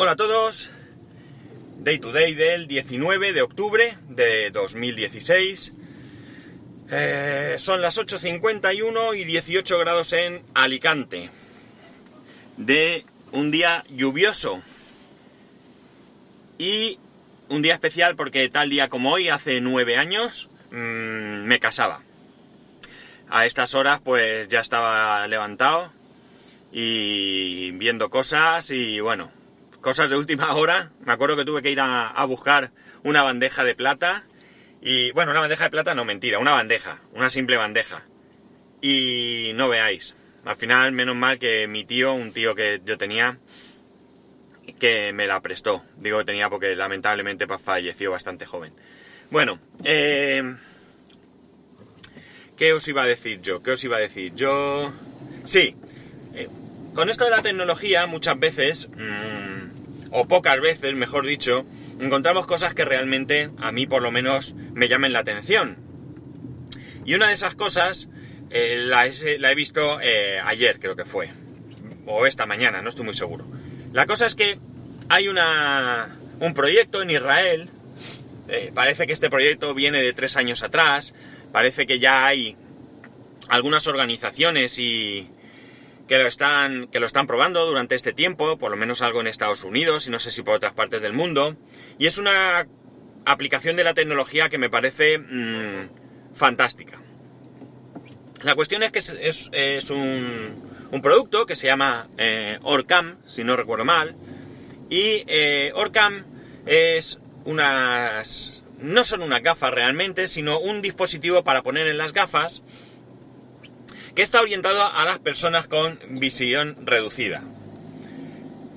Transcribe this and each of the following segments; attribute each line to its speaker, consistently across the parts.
Speaker 1: Hola a todos. Day to day del 19 de octubre de 2016. Eh, son las 8.51 y 18 grados en Alicante. De un día lluvioso. Y un día especial porque tal día como hoy, hace nueve años, mmm, me casaba. A estas horas pues ya estaba levantado y viendo cosas y bueno, cosas de última hora. Me acuerdo que tuve que ir a, buscar una bandeja de plata y bueno, una bandeja de plata no mentira, una bandeja, una simple bandeja. Y no veáis, al final menos mal que mi tío, un tío que yo tenía, que me la prestó. Digo que tenía porque lamentablemente falleció bastante joven. Bueno, eh, ¿qué os iba a decir yo? ¿Qué os iba a decir? Yo... Sí, eh, con esto de la tecnología muchas veces, mmm, o pocas veces, mejor dicho, encontramos cosas que realmente a mí por lo menos me llamen la atención. Y una de esas cosas eh, la, he, visto eh, ayer, creo que fue. O esta mañana, no estoy muy seguro. La cosa es que hay una, un proyecto en Israel. Eh, parece que este proyecto viene de tres años atrás. Parece que ya hay algunas organizaciones y que lo están que lo están probando durante este tiempo, por lo menos algo en Estados Unidos y no sé si por otras partes del mundo. Y es una aplicación de la tecnología que me parece mmm, fantástica. La cuestión es que es un, un, producto que se llama eh, Orcam, si no recuerdo mal, y eh, Orcam es unas... no son unas gafas realmente, sino un dispositivo para poner en las gafas que está orientado a las personas con visión reducida.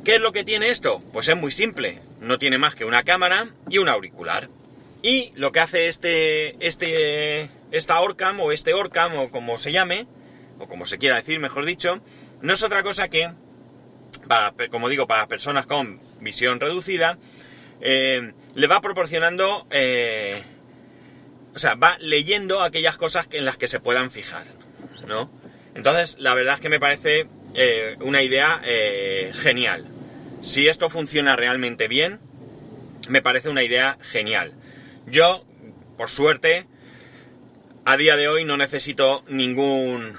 Speaker 1: ¿Qué es lo que tiene esto? Pues es muy simple. No tiene más que una cámara y un auricular. Y lo que hace este, este, esta Orcam o este Orcam o como se llame, o como se quiera decir, mejor dicho, no es otra cosa que, como digo, para personas con visión reducida, eh, le va proporcionando, eh, o sea, va leyendo aquellas cosas en las que se puedan fijar, ¿no? Entonces, la verdad es que me parece eh, una idea genial. Si esto funciona realmente bien, me parece una idea genial. Yo, por suerte, a día de hoy no necesito ningún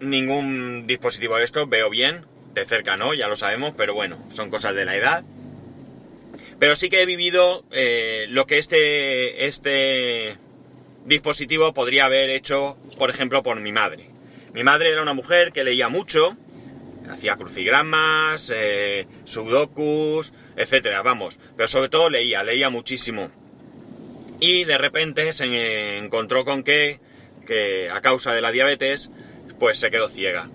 Speaker 1: ningún dispositivo de esto, veo bien, de cerca no, ya lo sabemos, pero bueno, son cosas de la edad. Pero sí que he vivido eh, lo que este, este dispositivo podría haber hecho, por ejemplo, por mi madre. Mi madre era una mujer que leía mucho, hacía crucigramas, eh, sudokus, etcétera, vamos, pero sobre todo leía, leía muchísimo y de repente se encontró con que, que a causa de la diabetes, pues se quedó ciega.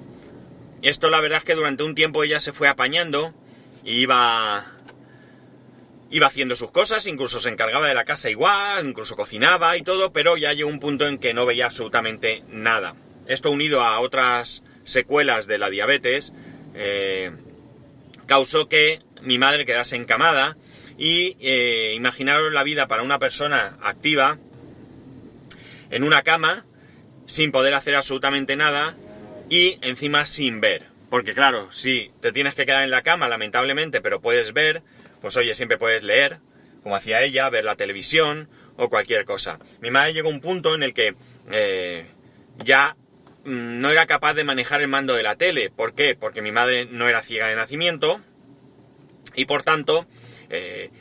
Speaker 1: Esto la verdad es que durante un tiempo ella se fue apañando y iba iba haciendo sus cosas, incluso se encargaba de la casa igual, incluso cocinaba y todo, pero ya llegó un punto en que no veía absolutamente nada. Esto unido a otras secuelas de la diabetes eh, causó que mi madre quedase encamada y eh, imaginaros la vida para una persona activa en una cama, sin poder hacer absolutamente nada y encima sin ver. Porque claro, si te tienes que quedar en la cama, lamentablemente, pero puedes ver, pues oye, siempre puedes leer, como hacía ella, ver la televisión o cualquier cosa. Mi madre llegó a un punto en el que eh, ya no era capaz de manejar el mando de la tele. ¿Por qué? Porque mi madre no era ciega de nacimiento y por tanto eh,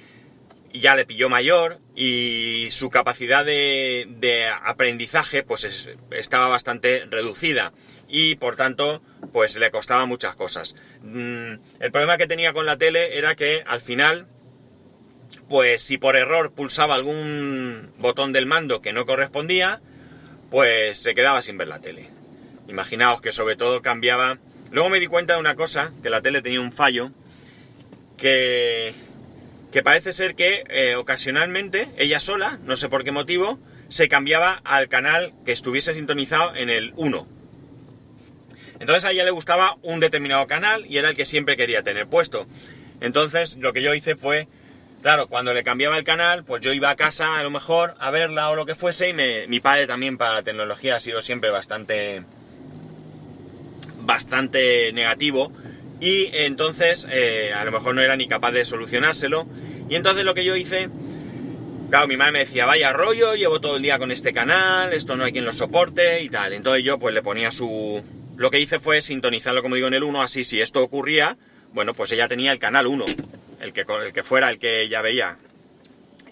Speaker 1: ya le pilló mayor y su capacidad de, aprendizaje pues es, estaba bastante reducida y por tanto pues le costaba muchas cosas. Mm, el problema que tenía con la tele era que al final pues si por error pulsaba algún botón del mando que no correspondía pues se quedaba sin ver la tele. Imaginaos que sobre todo cambiaba... Luego me di cuenta de una cosa, que la tele tenía un fallo, que que parece ser que eh, ocasionalmente, ella sola, no sé por qué motivo, se cambiaba al canal que estuviese sintonizado en el 1. Entonces a ella le gustaba un determinado canal y era el que siempre quería tener puesto. Entonces lo que yo hice fue, claro, cuando le cambiaba el canal, pues yo iba a casa a lo mejor a verla o lo que fuese y mi padre también para la tecnología ha sido siempre bastante, bastante negativo y entonces eh, a lo mejor no era ni capaz de solucionárselo. Y entonces lo que yo hice, claro, mi madre me decía, vaya rollo, llevo todo el día con este canal, esto no hay quien lo soporte y tal. Entonces yo pues le ponía su... Lo que hice fue sintonizarlo, como digo, en el 1, así si esto ocurría, bueno, pues ella tenía el canal 1, el que, el que fuera el que ella veía.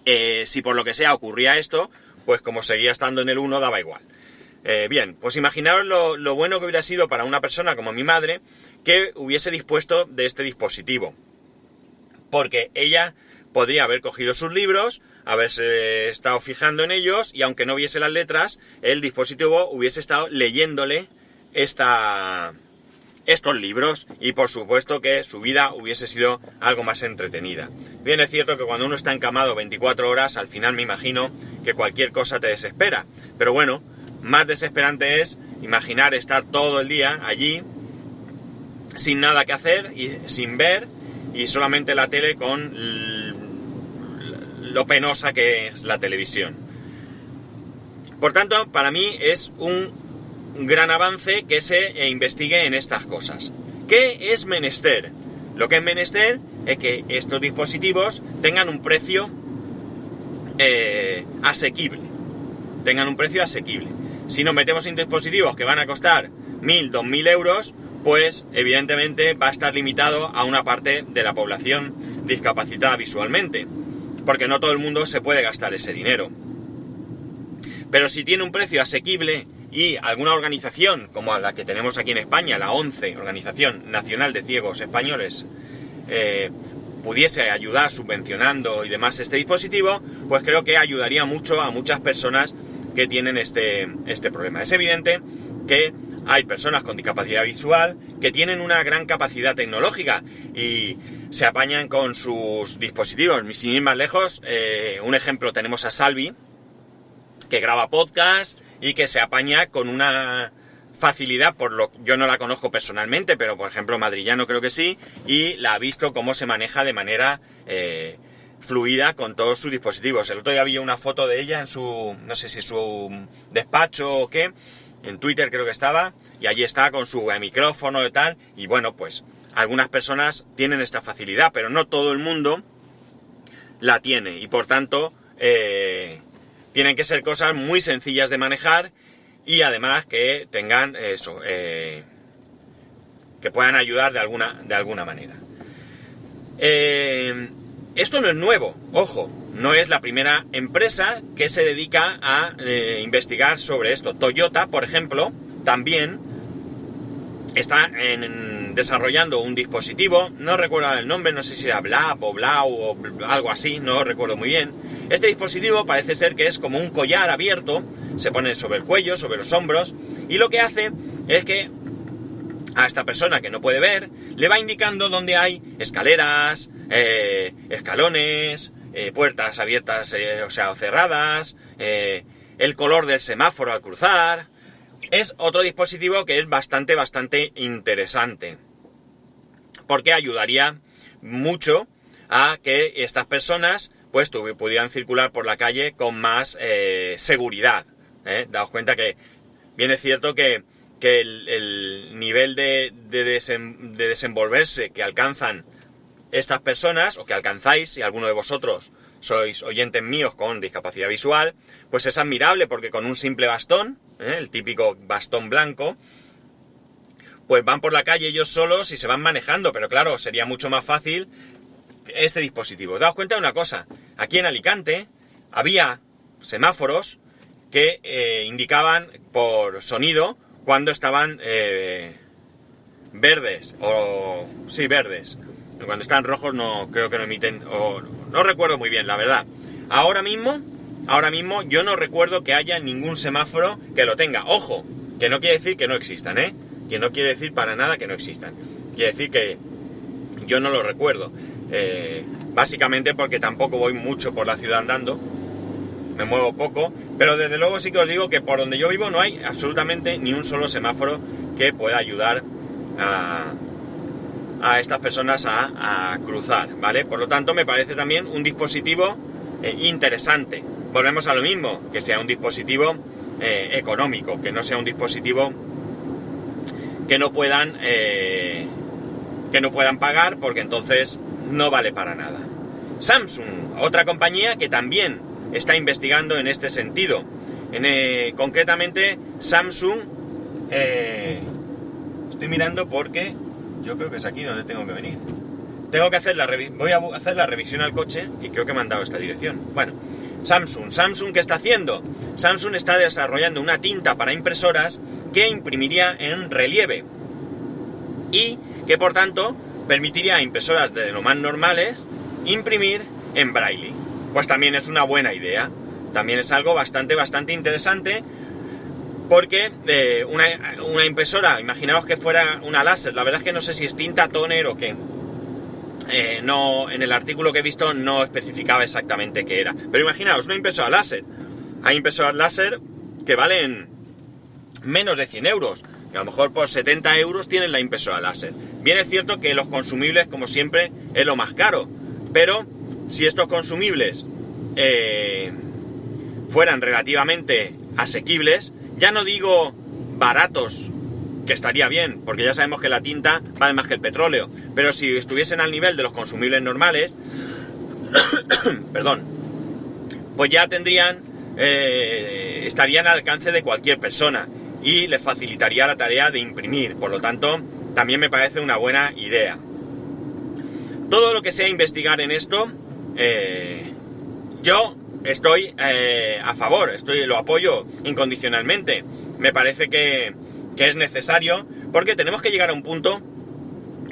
Speaker 1: Eh, si por lo que sea ocurría esto, pues como seguía estando en el 1 daba igual. Eh, bien, pues imaginaros lo, bueno que hubiera sido para una persona como mi madre que hubiese dispuesto de este dispositivo. Porque ella podría haber cogido sus libros, haberse estado fijando en ellos y aunque no viese las letras, el dispositivo hubiese estado leyéndole esta, estos libros y por supuesto que su vida hubiese sido algo más entretenida. Bien es cierto que cuando uno está encamado 24 horas, al final me imagino que cualquier cosa te desespera. Pero bueno, más desesperante es imaginar estar todo el día allí sin nada que hacer y sin ver y solamente la tele con lo penosa que es la televisión. Por tanto, para mí es un gran avance que se investigue en estas cosas. ¿Qué es menester? Lo que es menester es que estos dispositivos tengan un precio eh, asequible. Tengan un precio asequible. Si nos metemos en dispositivos que van a costar 1.000, 2.000 euros, pues evidentemente va a estar limitado a una parte de la población discapacitada visualmente, porque no todo el mundo se puede gastar ese dinero. Pero si tiene un precio asequible y alguna organización como la que tenemos aquí en España, la ONCE, Organización Nacional de Ciegos Españoles, eh, pudiese ayudar subvencionando y demás este dispositivo, pues creo que ayudaría mucho a muchas personas que tienen este, este problema. Es evidente que hay personas con discapacidad visual que tienen una gran capacidad tecnológica y se apañan con sus dispositivos. Sin ir más lejos, eh, un ejemplo tenemos a Salvi, que graba podcast y que se apaña con una facilidad, por lo yo no la conozco personalmente, pero por ejemplo Madrillano creo que sí, y la ha visto cómo se maneja de manera eh, fluida con todos sus dispositivos. El otro día había una foto de ella en su, no sé si su despacho o qué, en Twitter creo que estaba, y allí está con su micrófono y tal, y bueno, pues algunas personas tienen esta facilidad, pero no todo el mundo la tiene, y por tanto, eh, tienen que ser cosas muy sencillas de manejar y además que tengan eso, eh, que puedan ayudar de alguna, de alguna manera. Eh, esto no es nuevo, ojo, no es la primera empresa que se dedica a eh, investigar sobre esto. Toyota, por ejemplo, también está desarrollando un dispositivo, no recuerdo el nombre, no sé si era Blab o Blau o algo así, no recuerdo muy bien. Este dispositivo parece ser que es como un collar abierto, se pone sobre el cuello, sobre los hombros, y lo que hace es que a esta persona que no puede ver, le va indicando dónde hay escaleras, eh, escalones, eh, puertas abiertas, eh, o sea, cerradas, el color del semáforo al cruzar. Es otro dispositivo que es bastante, bastante interesante. Porque ayudaría mucho a que estas personas pues pudieran circular por la calle con más seguridad. Daos cuenta que bien es cierto que, el, nivel de, de desenvolverse que alcanzan estas personas, o que alcanzáis, si alguno de vosotros sois oyentes míos con discapacidad visual, pues es admirable porque con un simple bastón, ¿eh? el típico bastón blanco, pues van por la calle ellos solos y se van manejando, pero claro, sería mucho más fácil este dispositivo. Daos cuenta de una cosa, aquí en Alicante había semáforos que eh, indicaban por sonido cuando estaban eh, verdes, o sí, verdes, cuando están rojos no creo que no emiten, o no recuerdo muy bien, la verdad. Ahora mismo, ahora mismo yo no recuerdo que haya ningún semáforo que lo tenga. Ojo, que no quiere decir que no existan, ¿eh? Que no quiere decir para nada que no existan. Quiere decir que yo no lo recuerdo. Eh, básicamente porque tampoco voy mucho por la ciudad andando. Me muevo poco. Pero desde luego sí que os digo que por donde yo vivo no hay absolutamente ni un solo semáforo que pueda ayudar a, a estas personas a, cruzar, ¿vale? Por lo tanto, me parece también un dispositivo eh, interesante. Volvemos a lo mismo, que sea un dispositivo eh, económico, que no sea un dispositivo que no puedan, eh, que no puedan pagar porque entonces no vale para nada. Samsung, otra compañía que también está investigando en este sentido. En, eh, concretamente, Samsung... Eh, estoy mirando porque yo creo que es aquí donde tengo que venir. Tengo que hacer la hacer la revisión al coche y creo que me han dado esta dirección. Bueno, Samsung. Samsung, ¿qué está haciendo? Samsung está desarrollando una tinta para impresoras que imprimiría en relieve y que por tanto permitiría a impresoras de lo más normales imprimir en braille. Pues también es una buena idea. También es algo bastante, bastante interesante porque eh, una, impresora, imaginaos que fuera una láser, la verdad es que no sé si es tinta toner o qué. Eh, no, en el artículo que he visto no especificaba exactamente qué era. Pero imaginaos, una impresora láser. Hay impresoras láser que valen menos de 100 euros, que a lo mejor por 70 euros tienen la impresora láser. Bien es cierto que los consumibles, como siempre, es lo más caro, pero si estos consumibles eh, fueran relativamente asequibles, ya no digo baratos, que estaría bien, porque ya sabemos que la tinta vale más que el petróleo, pero si estuviesen al nivel de los consumibles normales, perdón, pues ya tendrían, eh, estarían al alcance de cualquier persona y les facilitaría la tarea de imprimir, por lo tanto, también me parece una buena idea. Todo lo que sea investigar en esto, eh, yo estoy eh, a favor, estoy, lo apoyo incondicionalmente. Me parece que, es necesario porque tenemos que llegar a un punto,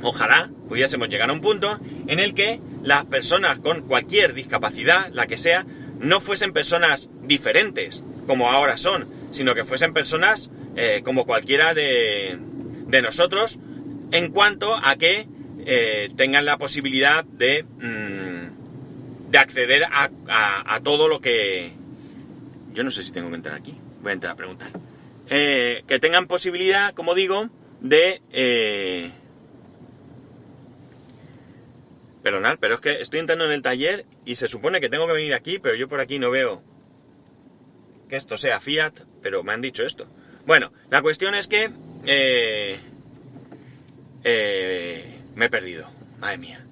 Speaker 1: ojalá pudiésemos llegar a un punto en el que las personas con cualquier discapacidad, la que sea, no fuesen personas diferentes, como ahora son, sino que fuesen personas eh, como cualquiera de, nosotros, en cuanto a que tengan la posibilidad de... Mm, de acceder a, todo lo que... Yo no sé si tengo que entrar aquí. Voy a entrar a preguntar. Eh, que tengan posibilidad, como digo, de... Eh... Perdonad, pero es que estoy entrando en el taller y se supone que tengo que venir aquí, pero yo por aquí no veo que esto sea Fiat, pero me han dicho esto. Bueno, la cuestión es que... Eh, eh, me he perdido. Madre mía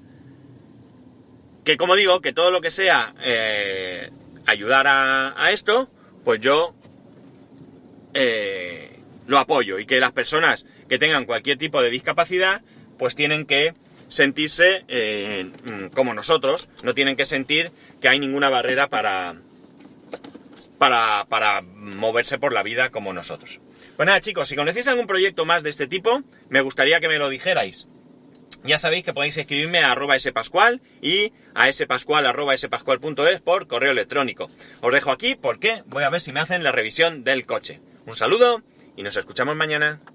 Speaker 1: que como digo, que todo lo que sea eh, ayudar a, esto, pues yo eh, lo apoyo y que las personas que tengan cualquier tipo de discapacidad, pues tienen que sentirse eh, como nosotros, no tienen que sentir que hay ninguna barrera para, para, para moverse por la vida como nosotros. Pues nada chicos, si conocéis algún proyecto más de este tipo, me gustaría que me lo dijerais. Ya sabéis que podéis escribirme a arroba spascual y a spascual arroba spascual.es por correo electrónico. Os dejo aquí porque voy a ver si me hacen la revisión del coche. Un saludo y nos escuchamos mañana.